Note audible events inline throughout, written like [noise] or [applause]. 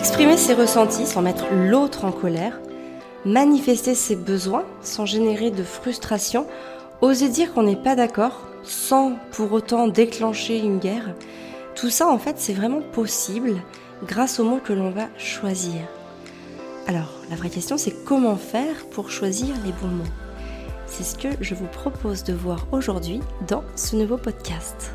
Exprimer ses ressentis sans mettre l'autre en colère, manifester ses besoins sans générer de frustration, oser dire qu'on n'est pas d'accord sans pour autant déclencher une guerre, tout ça en fait c'est vraiment possible grâce aux mots que l'on va choisir. Alors la vraie question c'est comment faire pour choisir les bons mots? C'est ce que je vous propose de voir aujourd'hui dans ce nouveau podcast.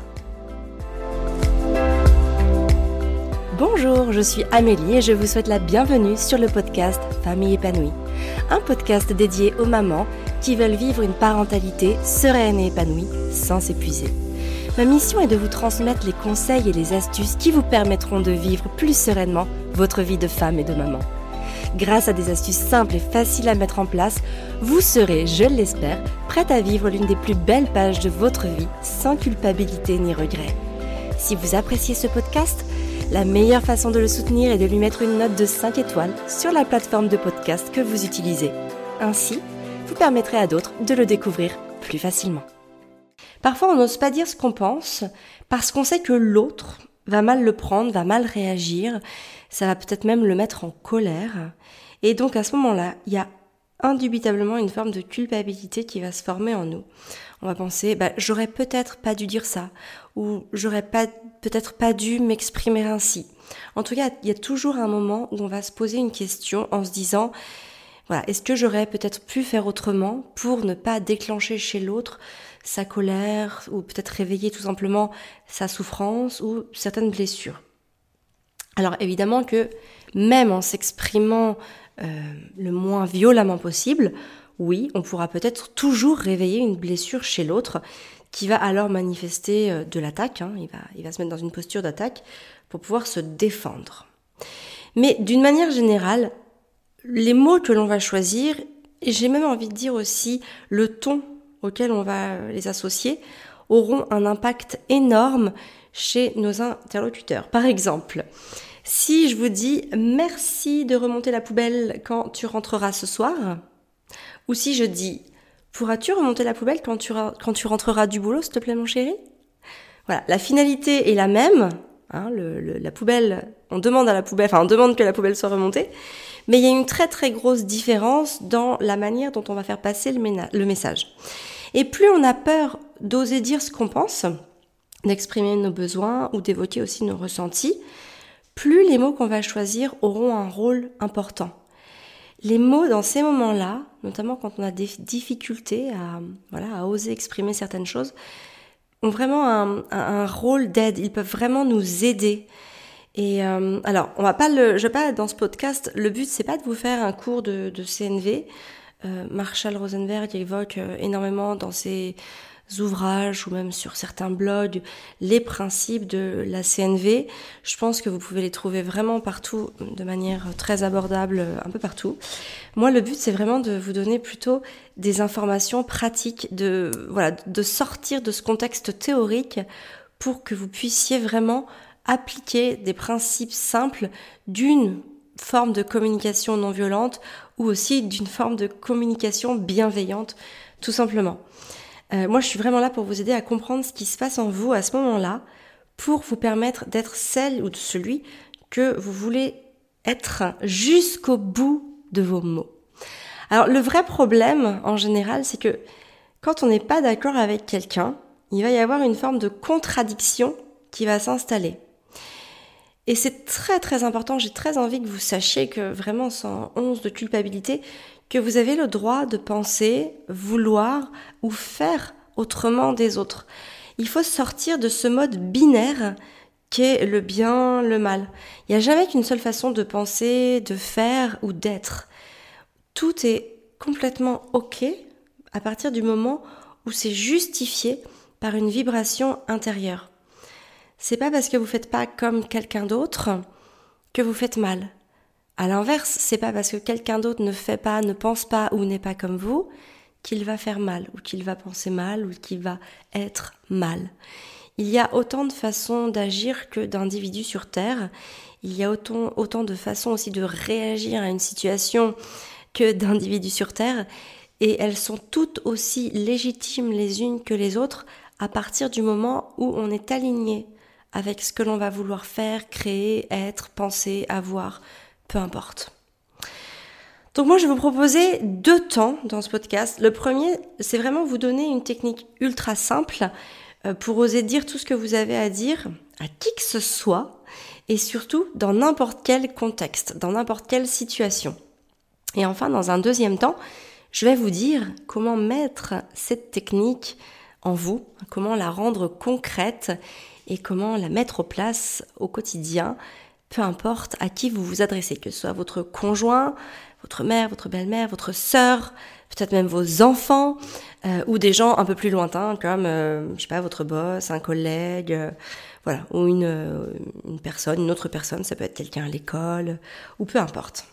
Bonjour, je suis Amélie et je vous souhaite la bienvenue sur le podcast Famille épanouie. Un podcast dédié aux mamans qui veulent vivre une parentalité sereine et épanouie sans s'épuiser. Ma mission est de vous transmettre les conseils et les astuces qui vous permettront de vivre plus sereinement votre vie de femme et de maman. Grâce à des astuces simples et faciles à mettre en place, vous serez, je l'espère, prête à vivre l'une des plus belles pages de votre vie sans culpabilité ni regret. Si vous appréciez ce podcast, la meilleure façon de le soutenir est de lui mettre une note de 5 étoiles sur la plateforme de podcast que vous utilisez. Ainsi, vous permettrez à d'autres de le découvrir plus facilement. Parfois, on n'ose pas dire ce qu'on pense parce qu'on sait que l'autre va mal le prendre, va mal réagir, ça va peut-être même le mettre en colère. Et donc à ce moment-là, il y a indubitablement une forme de culpabilité qui va se former en nous. On va penser, bah, j'aurais peut-être pas dû dire ça, ou j'aurais pas, peut-être pas dû m'exprimer ainsi. En tout cas, il y a toujours un moment où on va se poser une question en se disant, voilà, est-ce que j'aurais peut-être pu faire autrement pour ne pas déclencher chez l'autre sa colère, ou peut-être réveiller tout simplement sa souffrance ou certaines blessures? Alors évidemment que même en s'exprimant le moins violemment possible, oui, on pourra peut-être toujours réveiller une blessure chez l'autre qui va alors manifester euh, de l'attaque, hein. il, va, il va se mettre dans une posture d'attaque pour pouvoir se défendre. Mais d'une manière générale, les mots que l'on va choisir, et j'ai même envie de dire aussi le ton auquel on va les associer, auront un impact énorme chez nos interlocuteurs. Par exemple, si je vous dis merci de remonter la poubelle quand tu rentreras ce soir, ou si je dis pourras-tu remonter la poubelle quand tu, quand tu rentreras du boulot, s'il te plaît, mon chéri? Voilà, la finalité est la même. Hein, la poubelle, on demande à la poubelle, enfin on demande que la poubelle soit remontée, mais il y a une très très grosse différence dans la manière dont on va faire passer le, le message. Et plus on a peur d'oser dire ce qu'on pense, d'exprimer nos besoins ou d'évoquer aussi nos ressentis, plus les mots qu'on va choisir auront un rôle important. Les mots dans ces moments-là, notamment quand on a des difficultés à, voilà, à oser exprimer certaines choses, ont vraiment un, rôle d'aide. Ils peuvent vraiment nous aider. Et euh, alors, on va pas le, je vais pas dans ce podcast. Le but c'est pas de vous faire un cours de, CNV. Euh, Marshall Rosenberg évoque euh, énormément dans ses ouvrages ou même sur certains blogs les principes de la CNV. Je pense que vous pouvez les trouver vraiment partout de manière très abordable, un peu partout. Moi, le but, c'est vraiment de vous donner plutôt des informations pratiques, de, de sortir de ce contexte théorique pour que vous puissiez vraiment appliquer des principes simples d'une forme de communication non violente ou aussi d'une forme de communication bienveillante, tout simplement. Euh, moi, je suis vraiment là pour vous aider à comprendre ce qui se passe en vous à ce moment-là, pour vous permettre d'être celle ou de celui que vous voulez être jusqu'au bout de vos mots. Alors, le vrai problème, en général, c'est que quand on n'est pas d'accord avec quelqu'un, il va y avoir une forme de contradiction qui va s'installer. Et c'est très très important, j'ai très envie que vous sachiez que vraiment sans once de culpabilité, que vous avez le droit de penser, vouloir ou faire autrement des autres. Il faut sortir de ce mode binaire qu'est le bien, le mal. Il n'y a jamais qu'une seule façon de penser, de faire ou d'être. Tout est complètement OK à partir du moment où c'est justifié par une vibration intérieure c'est pas parce que vous faites pas comme quelqu'un d'autre que vous faites mal. À l'inverse, c'est pas parce que quelqu'un d'autre ne fait pas, ne pense pas ou n'est pas comme vous qu'il va faire mal, ou qu'il va penser mal, ou qu'il va être mal. Il y a autant de façons d'agir que d'individus sur Terre. Il y a autant, autant de façons aussi de réagir à une situation que d'individus sur Terre. Et elles sont toutes aussi légitimes les unes que les autres à partir du moment où on est aligné avec ce que l'on va vouloir faire, créer, être, penser, avoir, peu importe. Donc moi, je vais vous proposer deux temps dans ce podcast. Le premier, c'est vraiment vous donner une technique ultra simple euh, pour oser dire tout ce que vous avez à dire à qui que ce soit et surtout dans n'importe quel contexte, dans n'importe quelle situation. Et enfin, dans un deuxième temps, je vais vous dire comment mettre cette technique en vous, comment la rendre concrète et comment la mettre en place au quotidien, peu importe à qui vous vous adressez, que ce soit votre conjoint, votre mère, votre belle-mère, votre sœur, peut-être même vos enfants, euh, ou des gens un peu plus lointains, comme, euh, je sais pas, votre boss, un collègue, euh, voilà, ou une, une personne, une autre personne, ça peut être quelqu'un à l'école, ou peu importe.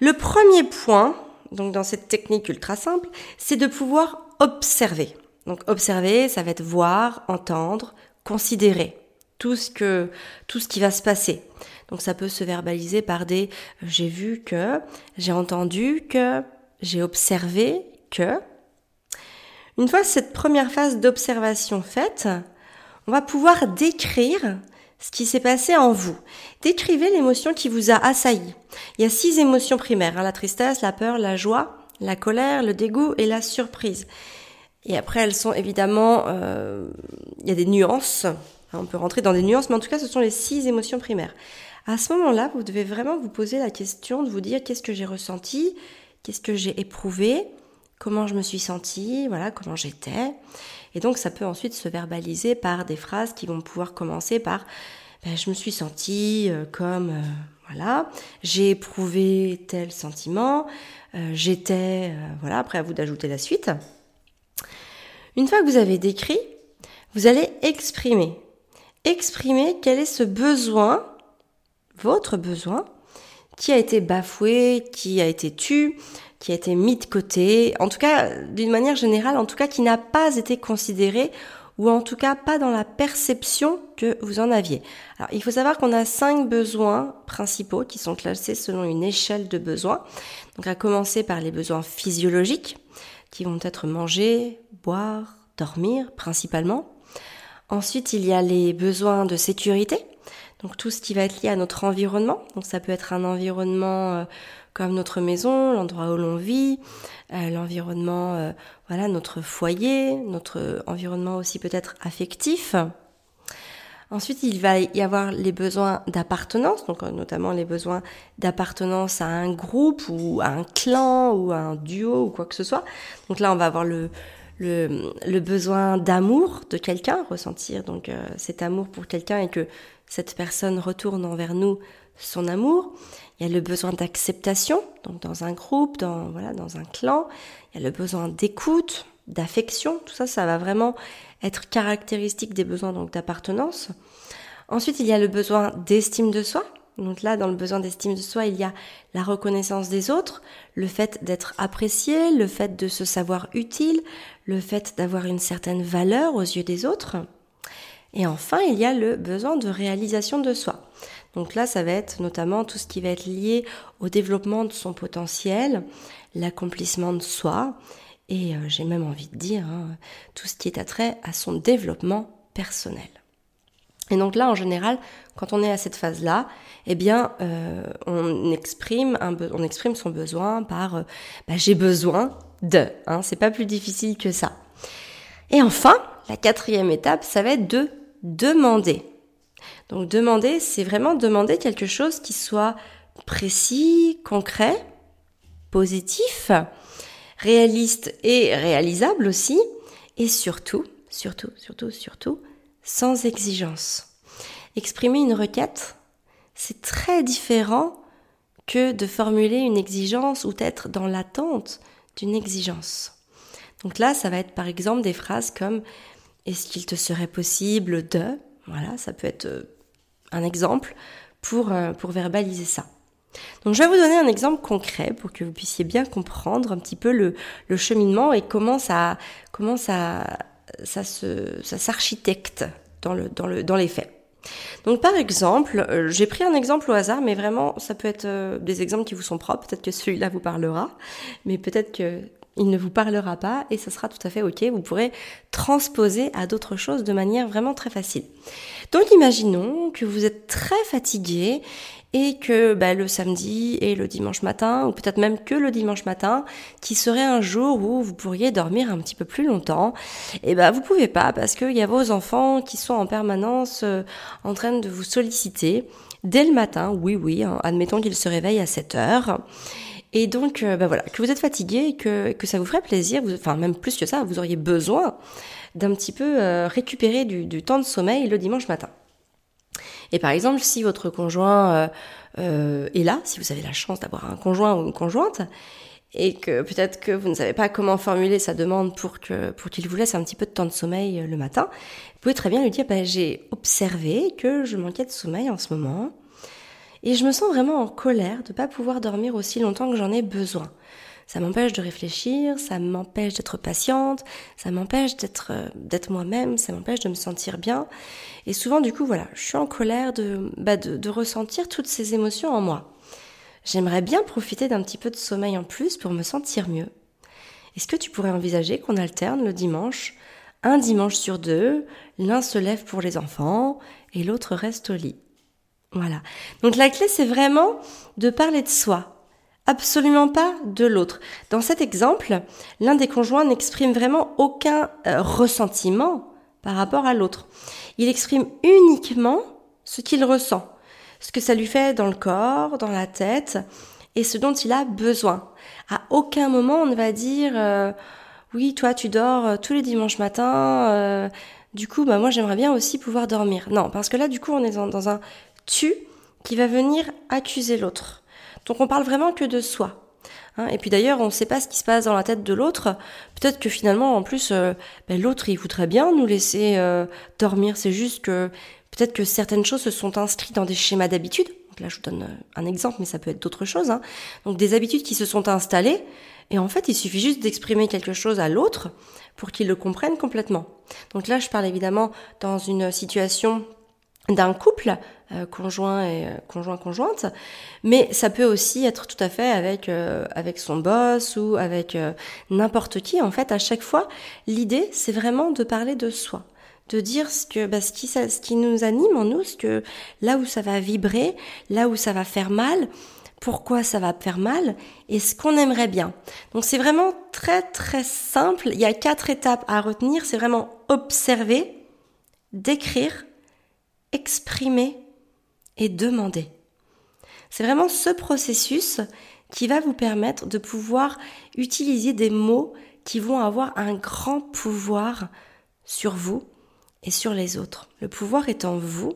Le premier point, donc dans cette technique ultra simple, c'est de pouvoir observer. Donc observer, ça va être voir, entendre, considérer tout ce que tout ce qui va se passer. Donc ça peut se verbaliser par des j'ai vu que, j'ai entendu que, j'ai observé que. Une fois cette première phase d'observation faite, on va pouvoir décrire ce qui s'est passé en vous. Décrivez l'émotion qui vous a assailli. Il y a six émotions primaires, hein, la tristesse, la peur, la joie, la colère, le dégoût et la surprise. Et après, elles sont évidemment, euh, il y a des nuances. On peut rentrer dans des nuances, mais en tout cas, ce sont les six émotions primaires. À ce moment-là, vous devez vraiment vous poser la question de vous dire qu'est-ce que j'ai ressenti, qu'est-ce que j'ai éprouvé, comment je me suis sentie, voilà, comment j'étais? Et donc, ça peut ensuite se verbaliser par des phrases qui vont pouvoir commencer par ben, je me suis sentie euh, comme euh, voilà, j'ai éprouvé tel sentiment, euh, j'étais voilà, après à vous d'ajouter la suite. Une fois que vous avez décrit, vous allez exprimer. Exprimer quel est ce besoin votre besoin, qui a été bafoué, qui a été tu, qui a été mis de côté, en tout cas d'une manière générale, en tout cas qui n'a pas été considéré ou en tout cas pas dans la perception que vous en aviez. Alors il faut savoir qu'on a cinq besoins principaux qui sont classés selon une échelle de besoins. Donc à commencer par les besoins physiologiques qui vont être manger, boire, dormir principalement. Ensuite il y a les besoins de sécurité donc tout ce qui va être lié à notre environnement. Donc ça peut être un environnement euh, comme notre maison, l'endroit où l'on vit, euh, l'environnement, euh, voilà, notre foyer, notre environnement aussi peut-être affectif. Ensuite, il va y avoir les besoins d'appartenance, donc notamment les besoins d'appartenance à un groupe ou à un clan ou à un duo ou quoi que ce soit. Donc là, on va avoir le, le, le besoin d'amour de quelqu'un, ressentir donc cet amour pour quelqu'un et que cette personne retourne envers nous son amour. Il y a le besoin d'acceptation, donc dans un groupe, dans, voilà, dans un clan. Il y a le besoin d'écoute, d'affection. Tout ça, ça va vraiment être caractéristique des besoins donc d'appartenance. Ensuite, il y a le besoin d'estime de soi. Donc là, dans le besoin d'estime de soi, il y a la reconnaissance des autres, le fait d'être apprécié, le fait de se savoir utile, le fait d'avoir une certaine valeur aux yeux des autres. Et enfin, il y a le besoin de réalisation de soi. Donc là, ça va être notamment tout ce qui va être lié au développement de son potentiel, l'accomplissement de soi, et euh, j'ai même envie de dire hein, tout ce qui est attrait à son développement personnel. Et donc là, en général, quand on est à cette phase-là, eh bien, euh, on exprime son besoin par euh, bah, j'ai besoin de. Hein, c'est pas plus difficile que ça. Et enfin, la quatrième étape, ça va être de demander. Donc demander, c'est vraiment demander quelque chose qui soit précis, concret, positif, réaliste et réalisable aussi, et surtout, surtout, surtout, surtout, sans exigence. Exprimer une requête, c'est très différent que de formuler une exigence ou d'être dans l'attente d'une exigence. Donc là, ça va être par exemple des phrases comme est-ce qu'il te serait possible de? Voilà, ça peut être euh, un exemple pour, euh, pour verbaliser ça. Donc je vais vous donner un exemple concret pour que vous puissiez bien comprendre un petit peu le, le cheminement et comment ça, comment ça, ça, se, ça s'architecte dans, le, dans, le, dans les faits. Donc par exemple, euh, j'ai pris un exemple au hasard, mais vraiment ça peut être des exemples qui vous sont propres. Peut-être que celui-là vous parlera, mais peut-être que il ne vous parlera pas et ce sera tout à fait ok. Vous pourrez transposer à d'autres choses de manière vraiment très facile. Donc imaginons que vous êtes très fatigué et que bah, le samedi et le dimanche matin, ou peut-être même que le dimanche matin, qui serait un jour où vous pourriez dormir un petit peu plus longtemps, et ben vous pouvez pas parce qu'il y a vos enfants qui sont en permanence euh, en train de vous solliciter dès le matin. Oui, oui, hein, admettons qu'ils se réveillent à 7 heures. Et donc, euh, bah voilà, que vous êtes fatigué que, que ça vous ferait plaisir, enfin même plus que ça, vous auriez besoin d'un petit peu euh, récupérer du, du, temps de sommeil le dimanche matin. Et par exemple, si votre conjoint euh, euh, est là, si vous avez la chance d'avoir un conjoint ou une conjointe, et que peut-être que vous ne savez pas comment formuler sa demande pour qu'il vous laisse un petit peu de temps de sommeil euh, le matin, vous pouvez très bien lui dire bah, j'ai observé que je manquais de sommeil en ce moment et je me sens vraiment en colère de ne pas pouvoir dormir aussi longtemps que j'en ai besoin. Ça m'empêche de réfléchir, ça m'empêche d'être patiente, ça m'empêche d'être euh, d'être moi-même, ça m'empêche de me sentir bien. Et souvent, du coup, voilà, je suis en colère de, bah, de, de ressentir toutes ces émotions en moi. J'aimerais bien profiter d'un petit peu de sommeil en plus pour me sentir mieux. Est-ce que tu pourrais envisager qu'on alterne le dimanche Un dimanche sur deux, l'un se lève pour les enfants et l'autre reste au lit? Voilà. Donc la clé, c'est vraiment de parler de soi, absolument pas de l'autre. Dans cet exemple, l'un des conjoints n'exprime vraiment aucun euh, ressentiment par rapport à l'autre. Il exprime uniquement ce qu'il ressent, ce que ça lui fait dans le corps, dans la tête, et ce dont il a besoin. À aucun moment on ne va dire euh, oui toi tu dors euh, tous les dimanches matins, du coup bah moi j'aimerais bien aussi pouvoir dormir. Non parce que là du coup on est dans un tu qui va venir accuser l'autre. Donc on parle vraiment que de soi. Hein. et puis d'ailleurs, on ne sait pas ce qui se passe dans la tête de l'autre. Peut-être que finalement, en plus, euh, ben, l'autre, il voudrait bien nous laisser euh, dormir. C'est juste que peut-être que certaines choses se sont inscrites dans des schémas d'habitude. Donc là, je vous donne euh, un exemple, mais ça peut être d'autres choses. Hein. Donc des habitudes qui se sont installées. Et en fait, il suffit juste d'exprimer quelque chose à l'autre pour qu'il le comprenne complètement. Donc là, je parle évidemment dans une situation d'un couple conjoint et euh, conjoint conjointe mais ça peut aussi être tout à fait avec euh, avec son boss ou avec n'importe qui en fait à chaque fois l'idée c'est vraiment de parler de soi de dire ce que bah, ce qui ce qui nous anime en nous ce que là où ça va vibrer là où ça va faire mal pourquoi ça va faire mal et ce qu'on aimerait bien. Donc c'est vraiment très très simple. Il y a quatre étapes à retenir. C'est vraiment observer, décrire, exprimer et demander. C'est vraiment ce processus qui va vous permettre de pouvoir utiliser des mots qui vont avoir un grand pouvoir sur vous et sur les autres. Le pouvoir est en vous,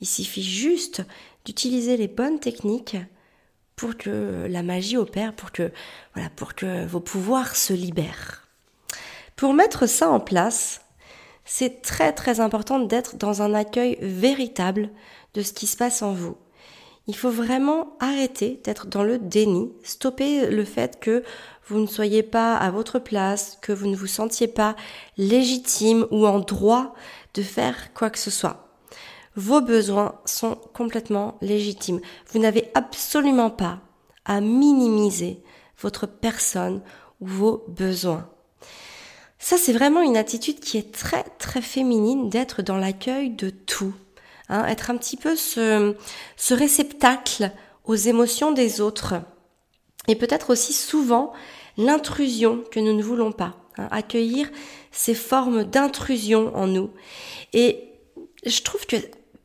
il suffit juste d'utiliser les bonnes techniques pour que la magie opère, pour que, voilà, pour que vos pouvoirs se libèrent. Pour mettre ça en place, c'est très très important d'être dans un accueil véritable de ce qui se passe en vous. Il faut vraiment arrêter d'être dans le déni, stopper le fait que vous ne soyez pas à votre place, que vous ne vous sentiez pas légitime ou en droit de faire quoi que ce soit. Vos besoins sont complètement légitimes. Vous n'avez absolument pas à minimiser votre personne ou vos besoins. Ça, c'est vraiment une attitude qui est très, très féminine d'être dans l'accueil de tout. Hein, être un petit peu ce, ce réceptacle aux émotions des autres. Et peut-être aussi souvent l'intrusion que nous ne voulons pas. Hein, accueillir ces formes d'intrusion en nous. Et je trouve que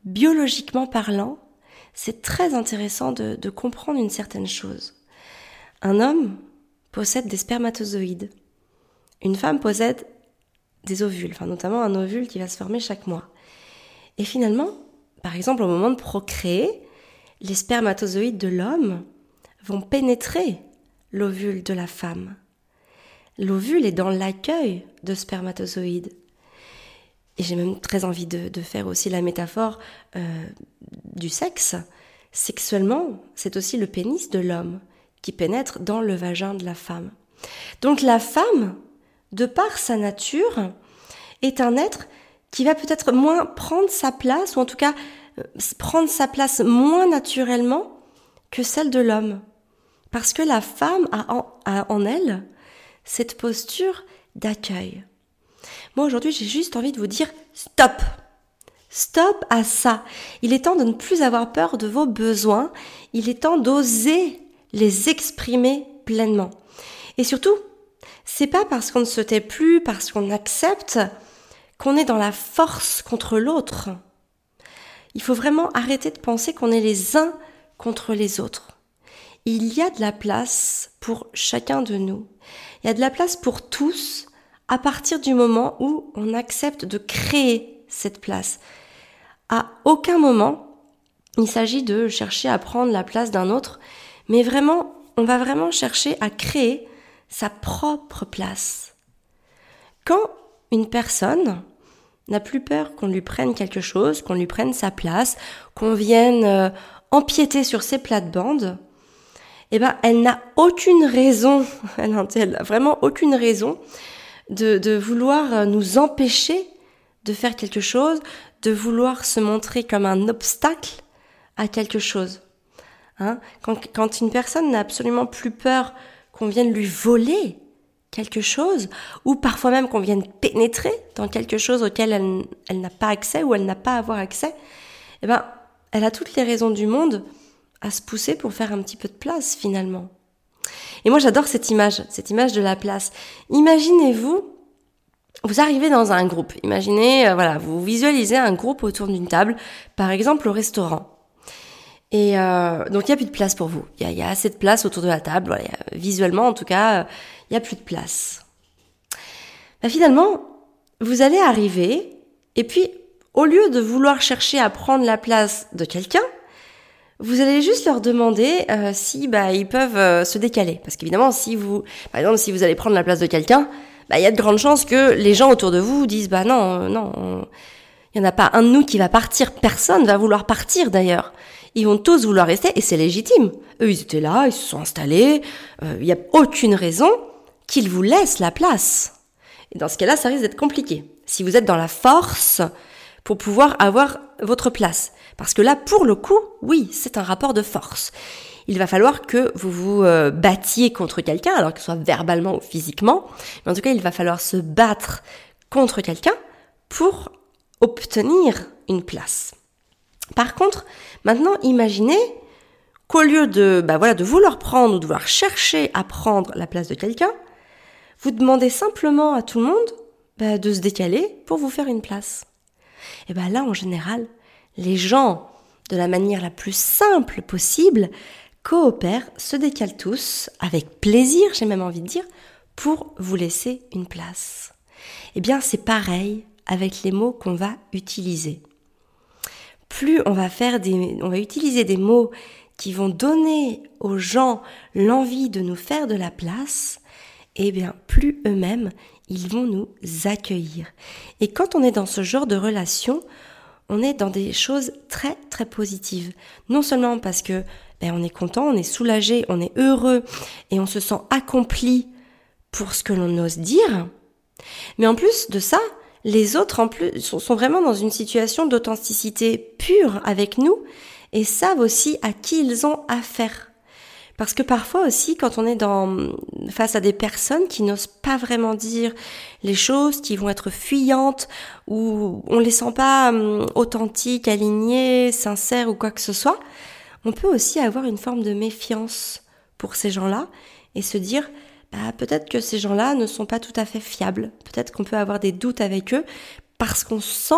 biologiquement parlant, c'est très intéressant de, de comprendre une certaine chose. Un homme possède des spermatozoïdes. Une femme possède des ovules, notamment un ovule qui va se former chaque mois. Et finalement, par exemple, au moment de procréer, les spermatozoïdes de l'homme vont pénétrer l'ovule de la femme. L'ovule est dans l'accueil de spermatozoïdes. Et j'ai même très envie de, faire aussi la métaphore euh, du sexe. Sexuellement, c'est aussi le pénis de l'homme qui pénètre dans le vagin de la femme. Donc la femme de par sa nature, est un être qui va peut-être moins prendre sa place, ou en tout cas euh, prendre sa place moins naturellement que celle de l'homme. Parce que la femme a en, elle cette posture d'accueil. Moi aujourd'hui j'ai juste envie de vous dire stop Stop à ça. Il est temps de ne plus avoir peur de vos besoins. Il est temps d'oser les exprimer pleinement. Et surtout, c'est pas parce qu'on ne se tait plus, parce qu'on accepte, qu'on est dans la force contre l'autre. Il faut vraiment arrêter de penser qu'on est les uns contre les autres. Il y a de la place pour chacun de nous. Il y a de la place pour tous à partir du moment où on accepte de créer cette place. À aucun moment, il s'agit de chercher à prendre la place d'un autre, mais vraiment, on va vraiment chercher à créer sa propre place. Quand une personne n'a plus peur qu'on lui prenne quelque chose, qu'on lui prenne sa place, qu'on vienne euh, empiéter sur ses plates-bandes, eh ben, elle n'a aucune raison, [laughs] elle n'a vraiment aucune raison de, vouloir nous empêcher de faire quelque chose, de vouloir se montrer comme un obstacle à quelque chose. Hein quand une personne n'a absolument plus peur qu'on vienne lui voler quelque chose, ou parfois même qu'on vienne pénétrer dans quelque chose auquel elle, n'a pas accès ou elle n'a pas à avoir accès, eh ben, elle a toutes les raisons du monde à se pousser pour faire un petit peu de place finalement. Et moi j'adore cette image, cette image de la place. Imaginez-vous vous arrivez dans un groupe. Imaginez, euh, voilà, vous visualisez un groupe autour d'une table, par exemple au restaurant. Et euh, donc il n'y a plus de place pour vous. Il y a, assez de place autour de la table. Voilà, visuellement, en tout cas, euh, il n'y a plus de place. Bah, finalement, vous allez arriver, et puis au lieu de vouloir chercher à prendre la place de quelqu'un, vous allez juste leur demander si bah, ils peuvent se décaler. Parce qu'évidemment, si vous, par exemple, si vous allez prendre la place de quelqu'un, bah, il y a de grandes chances que les gens autour de vous disent bah non, euh, non, il y en a pas un de nous qui va partir, personne va vouloir partir d'ailleurs. Ils vont tous vouloir rester et c'est légitime. Eux, ils étaient là, ils se sont installés, euh, il n'y a aucune raison qu'ils vous laissent la place. Et dans ce cas-là, ça risque d'être compliqué. Si vous êtes dans la force pour pouvoir avoir votre place. Parce que là, pour le coup, oui, c'est un rapport de force il va falloir que vous vous euh, battiez contre quelqu'un, alors que ce soit verbalement ou physiquement, mais en tout cas, il va falloir se battre contre quelqu'un pour obtenir une place. Par contre, maintenant, imaginez qu'au lieu de, bah voilà, de vouloir prendre ou de vouloir chercher à prendre la place de quelqu'un, vous demandez simplement à tout le monde bah, de se décaler pour vous faire une place. Et bien là, en général, les gens, de la manière la plus simple possible, coopèrent, se décalent tous, avec plaisir, j'ai même envie de dire, pour vous laisser une place. Eh bien, c'est pareil avec les mots qu'on va utiliser. Plus on va faire des, on va utiliser des mots qui vont donner aux gens l'envie de nous faire de la place, eh bien, plus eux-mêmes, ils vont nous accueillir. Et quand on est dans ce genre de relation, on est dans des choses très très positives. Non seulement parce que ben, on est content, on est soulagé, on est heureux et on se sent accompli pour ce que l'on ose dire. Mais en plus de ça, les autres en plus sont vraiment dans une situation d'authenticité pure avec nous et savent aussi à qui ils ont affaire. Parce que parfois aussi, quand on est dans, face à des personnes qui n'osent pas vraiment dire les choses, qui vont être fuyantes, ou on les sent pas hum, authentiques, alignées, sincères ou quoi que ce soit, on peut aussi avoir une forme de méfiance pour ces gens-là et se dire bah, peut-être que ces gens-là ne sont pas tout à fait fiables, peut-être qu'on peut avoir des doutes avec eux parce qu'on sent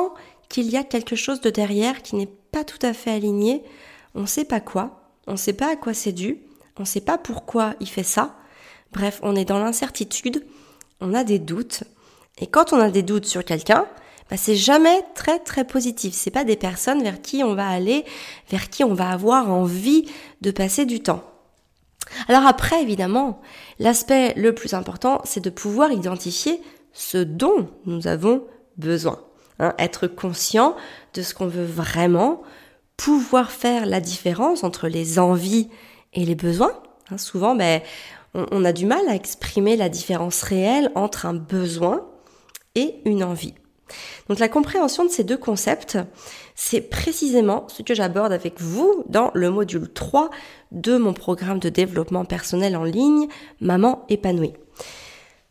qu'il y a quelque chose de derrière qui n'est pas tout à fait aligné, on ne sait pas quoi, on ne sait pas à quoi c'est dû, on ne sait pas pourquoi il fait ça. Bref, on est dans l'incertitude, on a des doutes. Et quand on a des doutes sur quelqu'un, bah, c'est jamais très très positif. C'est pas des personnes vers qui on va aller, vers qui on va avoir envie de passer du temps. Alors après, évidemment, l'aspect le plus important, c'est de pouvoir identifier ce dont nous avons besoin. Hein, être conscient de ce qu'on veut vraiment, pouvoir faire la différence entre les envies et les besoins. Hein, souvent, ben, on a du mal à exprimer la différence réelle entre un besoin et une envie. Donc la compréhension de ces deux concepts, c'est précisément ce que j'aborde avec vous dans le module 3 de mon programme de développement personnel en ligne, Maman épanouie.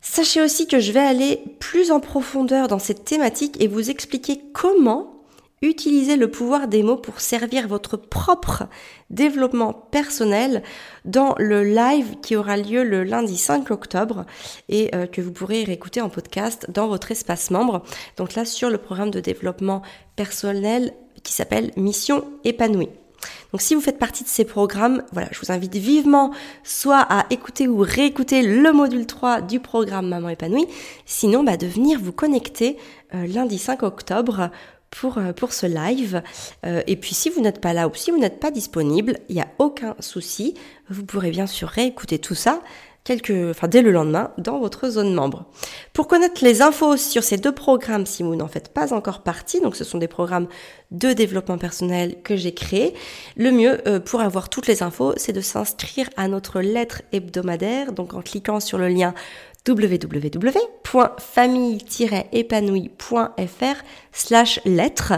Sachez aussi que je vais aller plus en profondeur dans cette thématique et vous expliquer comment utiliser le pouvoir des mots pour servir votre propre développement personnel dans le live qui aura lieu le lundi 5 octobre et euh, que vous pourrez réécouter en podcast dans votre espace membre. Donc là sur le programme de développement personnel qui s'appelle Mission épanouie. Donc si vous faites partie de ces programmes, voilà, je vous invite vivement soit à écouter ou réécouter le module 3 du programme Maman épanouie, sinon bah, de venir vous connecter euh, lundi 5 octobre pour, euh, pour ce live. Euh, et puis si vous n'êtes pas là ou si vous n'êtes pas disponible, il n'y a aucun souci. Vous pourrez bien sûr réécouter tout ça quelques, dès le lendemain dans votre zone membre. Pour connaître les infos sur ces deux programmes, si vous n'en faites pas encore partie, donc ce sont des programmes de développement personnel que j'ai créés, le mieux euh, pour avoir toutes les infos, c'est de s'inscrire à notre lettre hebdomadaire, donc en cliquant sur le lien www.famille-épanouie.fr slash lettres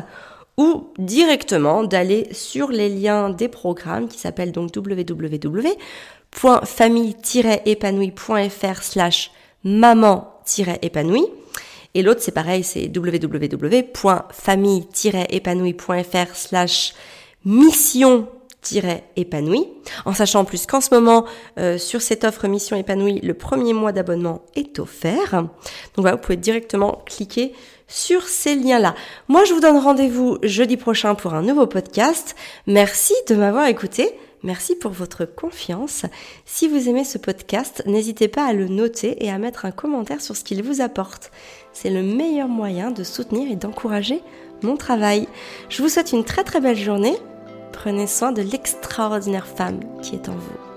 ou directement d'aller sur les liens des programmes qui s'appellent donc www.famille-épanouie.fr slash maman-épanouie. Et l'autre, c'est pareil, c'est www.famille-épanouie.fr slash mission épanoui. En sachant en plus qu'en ce moment, euh, sur cette offre Mission épanouie, le premier mois d'abonnement est offert. Donc voilà, vous pouvez directement cliquer sur ces liens-là. Moi, je vous donne rendez-vous jeudi prochain pour un nouveau podcast. Merci de m'avoir écouté. Merci pour votre confiance. Si vous aimez ce podcast, n'hésitez pas à le noter et à mettre un commentaire sur ce qu'il vous apporte. C'est le meilleur moyen de soutenir et d'encourager mon travail. Je vous souhaite une très très belle journée Prenez soin de l'extraordinaire femme qui est en vous.